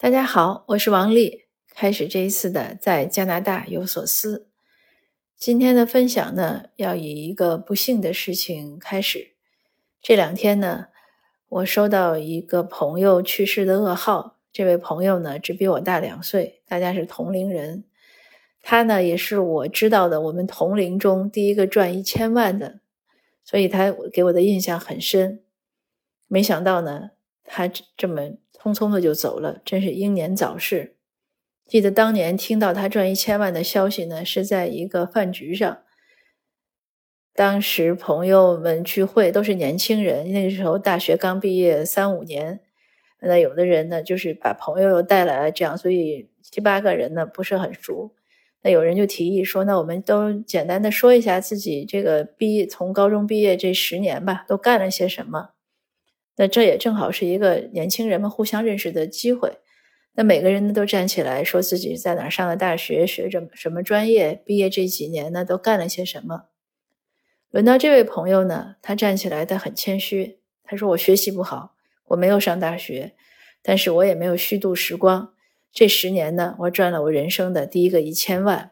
大家好，我是王丽。开始这一次的在加拿大有所思。今天的分享呢，要以一个不幸的事情开始。这两天呢，我收到一个朋友去世的噩耗。这位朋友呢，只比我大两岁，大家是同龄人。他呢，也是我知道的我们同龄中第一个赚一千万的，所以他给我的印象很深。没想到呢，他这么。匆匆的就走了，真是英年早逝。记得当年听到他赚一千万的消息呢，是在一个饭局上。当时朋友们聚会都是年轻人，那个时候大学刚毕业三五年，那有的人呢就是把朋友又带来了，这样，所以七八个人呢不是很熟。那有人就提议说，那我们都简单的说一下自己这个毕业从高中毕业这十年吧，都干了些什么。那这也正好是一个年轻人们互相认识的机会。那每个人呢都站起来说自己在哪上的大学，学着什么专业，毕业这几年呢都干了些什么。轮到这位朋友呢，他站起来，他很谦虚，他说：“我学习不好，我没有上大学，但是我也没有虚度时光。这十年呢，我赚了我人生的第一个一千万。”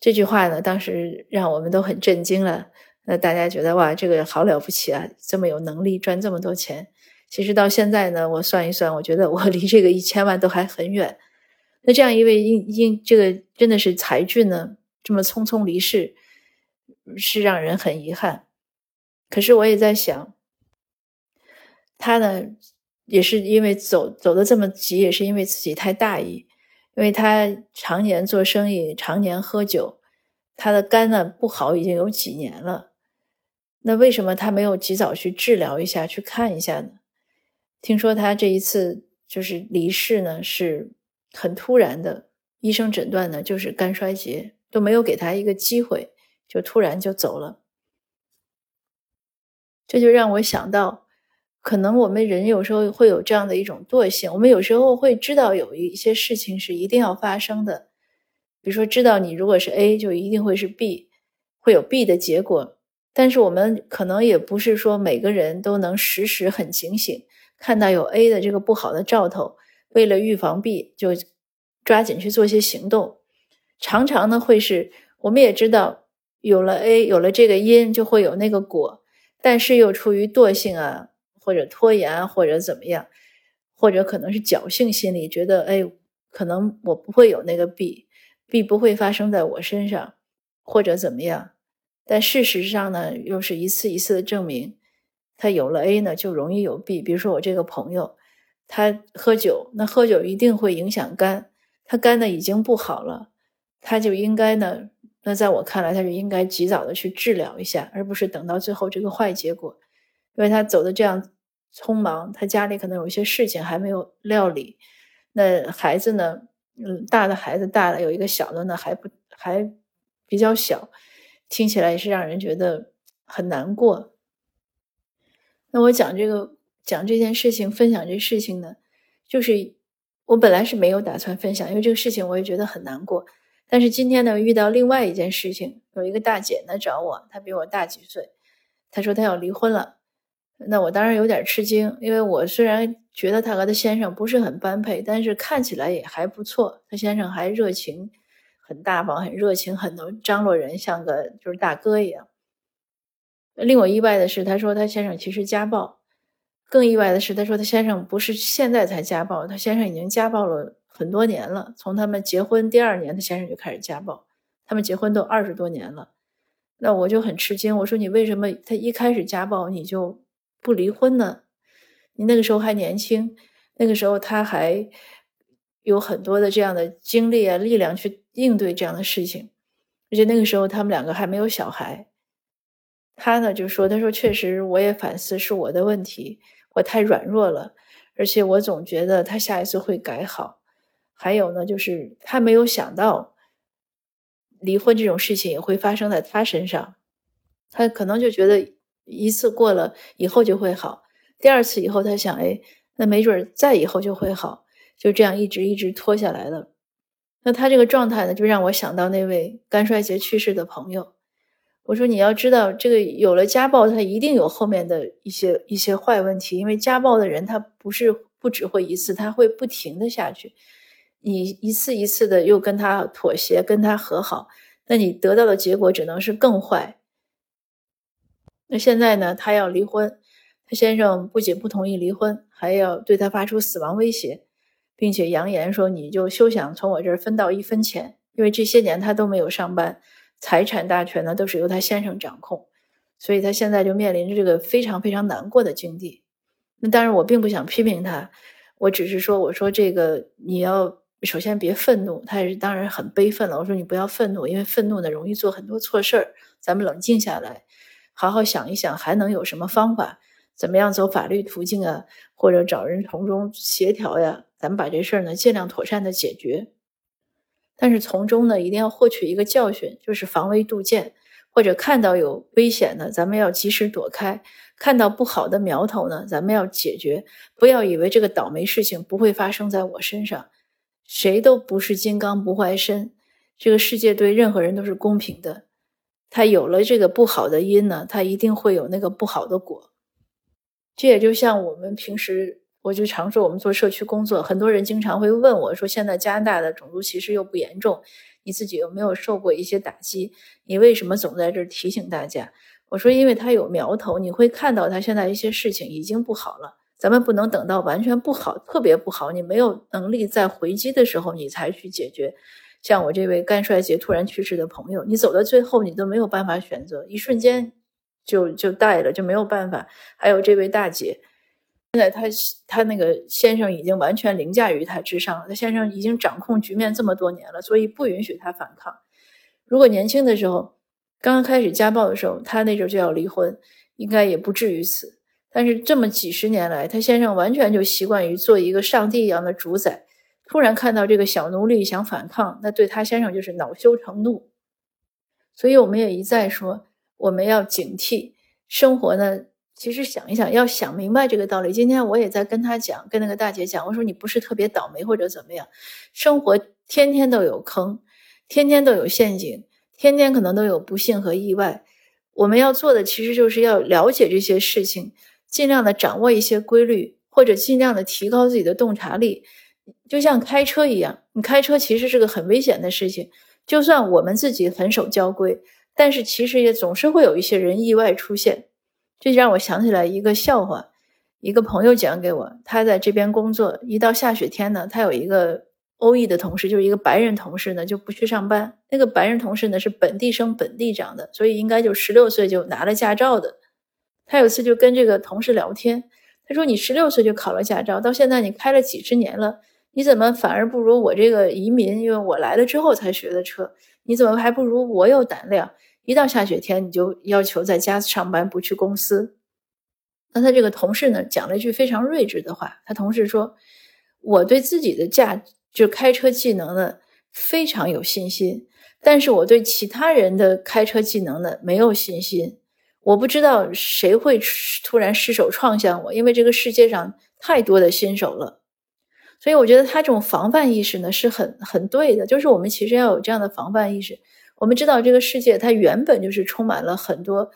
这句话呢，当时让我们都很震惊了。那大家觉得哇，这个好了不起啊，这么有能力赚这么多钱。其实到现在呢，我算一算，我觉得我离这个一千万都还很远。那这样一位英英，这个真的是才俊呢，这么匆匆离世，是让人很遗憾。可是我也在想，他呢，也是因为走走的这么急，也是因为自己太大意，因为他常年做生意，常年喝酒，他的肝呢不好，已经有几年了。那为什么他没有及早去治疗一下，去看一下呢？听说他这一次就是离世呢，是很突然的，医生诊断呢就是肝衰竭，都没有给他一个机会，就突然就走了。这就让我想到，可能我们人有时候会有这样的一种惰性，我们有时候会知道有一些事情是一定要发生的，比如说知道你如果是 A，就一定会是 B，会有 B 的结果。但是我们可能也不是说每个人都能时时很警醒，看到有 A 的这个不好的兆头，为了预防 B 就抓紧去做些行动。常常呢会是，我们也知道有了 A，有了这个因就会有那个果，但是又出于惰性啊，或者拖延，或者怎么样，或者可能是侥幸心理，觉得哎，可能我不会有那个 B，B 不会发生在我身上，或者怎么样。但事实上呢，又是一次一次的证明，他有了 A 呢，就容易有 B。比如说我这个朋友，他喝酒，那喝酒一定会影响肝，他肝呢已经不好了，他就应该呢，那在我看来，他就应该及早的去治疗一下，而不是等到最后这个坏结果。因为他走的这样匆忙，他家里可能有一些事情还没有料理，那孩子呢，嗯，大的孩子大了，有一个小的呢，还不还比较小。听起来也是让人觉得很难过。那我讲这个讲这件事情，分享这事情呢，就是我本来是没有打算分享，因为这个事情我也觉得很难过。但是今天呢，遇到另外一件事情，有一个大姐呢找我，她比我大几岁，她说她要离婚了。那我当然有点吃惊，因为我虽然觉得她和她先生不是很般配，但是看起来也还不错，她先生还热情。很大方，很热情，很能张罗人，像个就是大哥一样。令我意外的是，他说他先生其实家暴。更意外的是，他说他先生不是现在才家暴，他先生已经家暴了很多年了。从他们结婚第二年，他先生就开始家暴。他们结婚都二十多年了。那我就很吃惊，我说你为什么他一开始家暴你就不离婚呢？你那个时候还年轻，那个时候他还。有很多的这样的精力啊、力量去应对这样的事情，而且那个时候他们两个还没有小孩。他呢就说：“他说确实，我也反思是我的问题，我太软弱了，而且我总觉得他下一次会改好。还有呢，就是他没有想到离婚这种事情也会发生在他身上，他可能就觉得一次过了以后就会好，第二次以后他想，哎，那没准再以后就会好。”就这样一直一直拖下来了，那他这个状态呢，就让我想到那位肝衰竭去世的朋友。我说你要知道，这个有了家暴，他一定有后面的一些一些坏问题，因为家暴的人他不是不只会一次，他会不停的下去。你一次一次的又跟他妥协，跟他和好，那你得到的结果只能是更坏。那现在呢，他要离婚，他先生不仅不同意离婚，还要对他发出死亡威胁，并且扬言说：“你就休想从我这儿分到一分钱。”因为这些年他都没有上班，财产大权呢都是由他先生掌控，所以他现在就面临着这个非常非常难过的境地。那当然，我并不想批评他，我只是说，我说这个你要首先别愤怒，他也是当然很悲愤了。我说你不要愤怒，因为愤怒呢容易做很多错事儿。咱们冷静下来，好好想一想，还能有什么方法？怎么样走法律途径啊？或者找人从中协调呀？咱们把这事儿呢尽量妥善的解决。但是从中呢，一定要获取一个教训，就是防微杜渐，或者看到有危险的，咱们要及时躲开；看到不好的苗头呢，咱们要解决。不要以为这个倒霉事情不会发生在我身上，谁都不是金刚不坏身，这个世界对任何人都是公平的。他有了这个不好的因呢，他一定会有那个不好的果。这也就像我们平时。我就常说，我们做社区工作，很多人经常会问我说：“现在加拿大的种族歧视又不严重，你自己有没有受过一些打击？你为什么总在这儿提醒大家？”我说：“因为他有苗头，你会看到他现在一些事情已经不好了。咱们不能等到完全不好、特别不好，你没有能力再回击的时候，你才去解决。像我这位肝衰竭突然去世的朋友，你走到最后，你都没有办法选择，一瞬间就就带了，就没有办法。还有这位大姐。”现在他他那个先生已经完全凌驾于他之上了，他先生已经掌控局面这么多年了，所以不允许他反抗。如果年轻的时候刚刚开始家暴的时候，他那时候就要离婚，应该也不至于此。但是这么几十年来，他先生完全就习惯于做一个上帝一样的主宰，突然看到这个小奴隶想反抗，那对他先生就是恼羞成怒。所以我们也一再说，我们要警惕生活呢。其实想一想，要想明白这个道理。今天我也在跟他讲，跟那个大姐讲，我说你不是特别倒霉或者怎么样，生活天天都有坑，天天都有陷阱，天天可能都有不幸和意外。我们要做的其实就是要了解这些事情，尽量的掌握一些规律，或者尽量的提高自己的洞察力。就像开车一样，你开车其实是个很危险的事情。就算我们自己很守交规，但是其实也总是会有一些人意外出现。这让我想起来一个笑话，一个朋友讲给我。他在这边工作，一到下雪天呢，他有一个欧裔的同事，就是一个白人同事呢，就不去上班。那个白人同事呢是本地生本地长的，所以应该就十六岁就拿了驾照的。他有次就跟这个同事聊天，他说：“你十六岁就考了驾照，到现在你开了几十年了，你怎么反而不如我这个移民？因为我来了之后才学的车，你怎么还不如我有胆量？”一到下雪天，你就要求在家上班，不去公司。那他这个同事呢，讲了一句非常睿智的话。他同事说：“我对自己的驾就开车技能呢非常有信心，但是我对其他人的开车技能呢没有信心。我不知道谁会突然失手撞向我，因为这个世界上太多的新手了。所以我觉得他这种防范意识呢是很很对的，就是我们其实要有这样的防范意识。”我们知道这个世界它原本就是充满了很多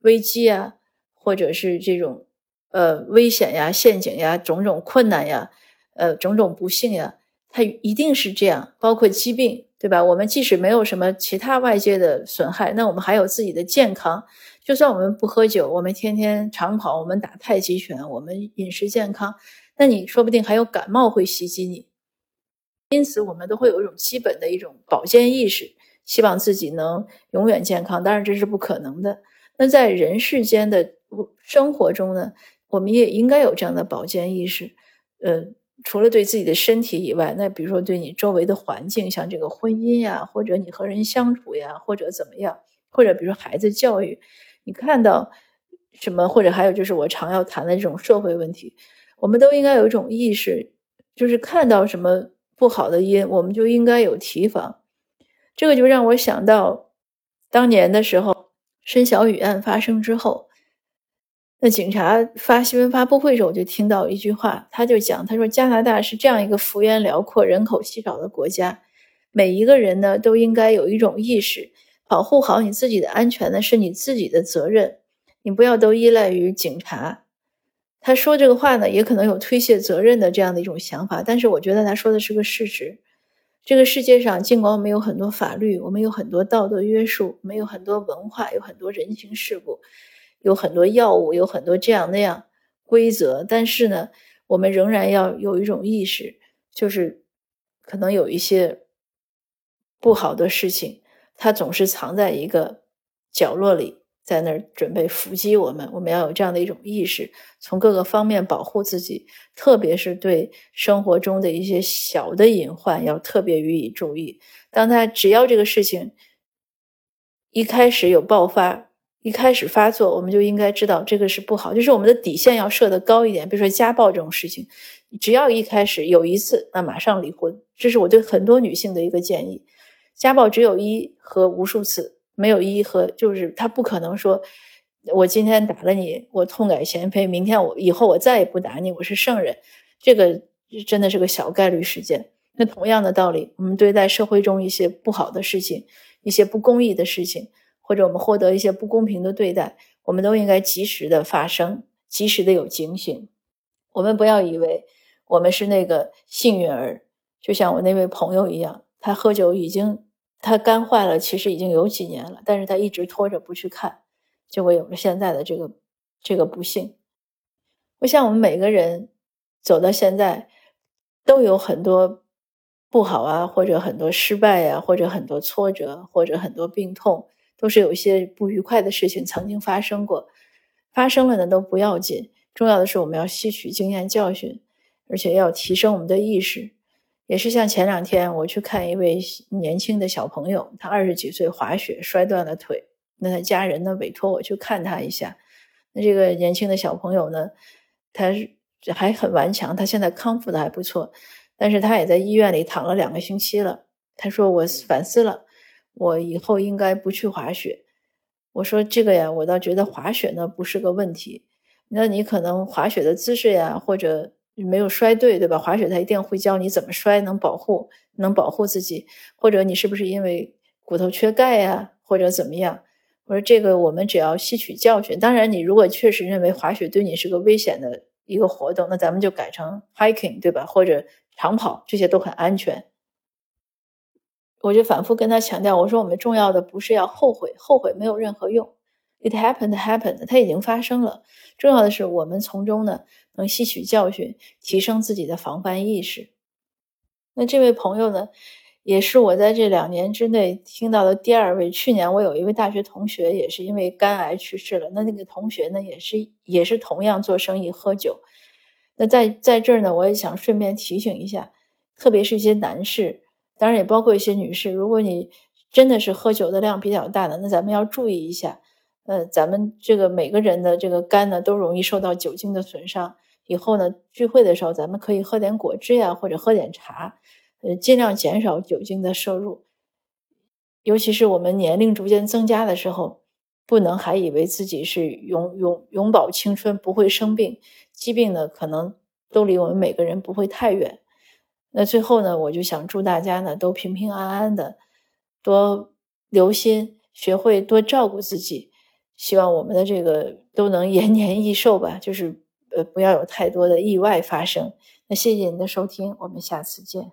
危机啊，或者是这种呃危险呀、陷阱呀、种种困难呀、呃种种不幸呀，它一定是这样。包括疾病，对吧？我们即使没有什么其他外界的损害，那我们还有自己的健康。就算我们不喝酒，我们天天长跑，我们打太极拳，我们饮食健康，那你说不定还有感冒会袭击你。因此，我们都会有一种基本的一种保健意识。希望自己能永远健康，当然这是不可能的。那在人世间的生活中呢，我们也应该有这样的保健意识。呃，除了对自己的身体以外，那比如说对你周围的环境，像这个婚姻呀，或者你和人相处呀，或者怎么样，或者比如说孩子教育，你看到什么，或者还有就是我常要谈的这种社会问题，我们都应该有一种意识，就是看到什么不好的因，我们就应该有提防。这个就让我想到，当年的时候，申小雨案发生之后，那警察发新闻发布会时候，我就听到一句话，他就讲，他说加拿大是这样一个幅员辽阔、人口稀少的国家，每一个人呢都应该有一种意识，保护好你自己的安全呢是你自己的责任，你不要都依赖于警察，他说这个话呢，也可能有推卸责任的这样的一种想法，但是我觉得他说的是个事实。这个世界上，尽管我们有很多法律，我们有很多道德约束，我们有很多文化，有很多人情世故，有很多药物，有很多这样那样规则，但是呢，我们仍然要有一种意识，就是可能有一些不好的事情，它总是藏在一个角落里。在那儿准备伏击我们，我们要有这样的一种意识，从各个方面保护自己，特别是对生活中的一些小的隐患要特别予以注意。当他只要这个事情一开始有爆发，一开始发作，我们就应该知道这个是不好，就是我们的底线要设得高一点。比如说家暴这种事情，只要一开始有一次，那马上离婚。这是我对很多女性的一个建议。家暴只有一和无数次。没有一和，就是他不可能说，我今天打了你，我痛改前非，明天我以后我再也不打你，我是圣人，这个真的是个小概率事件。那同样的道理，我们对待社会中一些不好的事情、一些不公义的事情，或者我们获得一些不公平的对待，我们都应该及时的发声，及时的有警醒。我们不要以为我们是那个幸运儿，就像我那位朋友一样，他喝酒已经。他肝坏了，其实已经有几年了，但是他一直拖着不去看，结果有了现在的这个这个不幸。我想我们每个人走到现在，都有很多不好啊，或者很多失败呀，或者很多挫折，或者很多病痛，都是有一些不愉快的事情曾经发生过。发生了呢都不要紧，重要的是我们要吸取经验教训，而且要提升我们的意识。也是像前两天我去看一位年轻的小朋友，他二十几岁滑雪摔断了腿，那他家人呢委托我去看他一下。那这个年轻的小朋友呢，他还很顽强，他现在康复的还不错，但是他也在医院里躺了两个星期了。他说我反思了，我以后应该不去滑雪。我说这个呀，我倒觉得滑雪呢不是个问题，那你可能滑雪的姿势呀或者。没有摔对，对吧？滑雪他一定会教你怎么摔，能保护，能保护自己。或者你是不是因为骨头缺钙呀，或者怎么样？我说这个我们只要吸取教训。当然，你如果确实认为滑雪对你是个危险的一个活动，那咱们就改成 hiking，对吧？或者长跑，这些都很安全。我就反复跟他强调，我说我们重要的不是要后悔，后悔没有任何用。It happened, happened，它已经发生了。重要的是我们从中呢。能吸取教训，提升自己的防范意识。那这位朋友呢，也是我在这两年之内听到的第二位。去年我有一位大学同学也是因为肝癌去世了。那那个同学呢，也是也是同样做生意喝酒。那在在这儿呢，我也想顺便提醒一下，特别是一些男士，当然也包括一些女士，如果你真的是喝酒的量比较大的，那咱们要注意一下。呃，咱们这个每个人的这个肝呢，都容易受到酒精的损伤。以后呢，聚会的时候，咱们可以喝点果汁呀，或者喝点茶，呃，尽量减少酒精的摄入。尤其是我们年龄逐渐增加的时候，不能还以为自己是永永永葆青春，不会生病。疾病呢，可能都离我们每个人不会太远。那最后呢，我就想祝大家呢，都平平安安的，多留心，学会多照顾自己。希望我们的这个都能延年益寿吧，就是呃不要有太多的意外发生。那谢谢您的收听，我们下次见。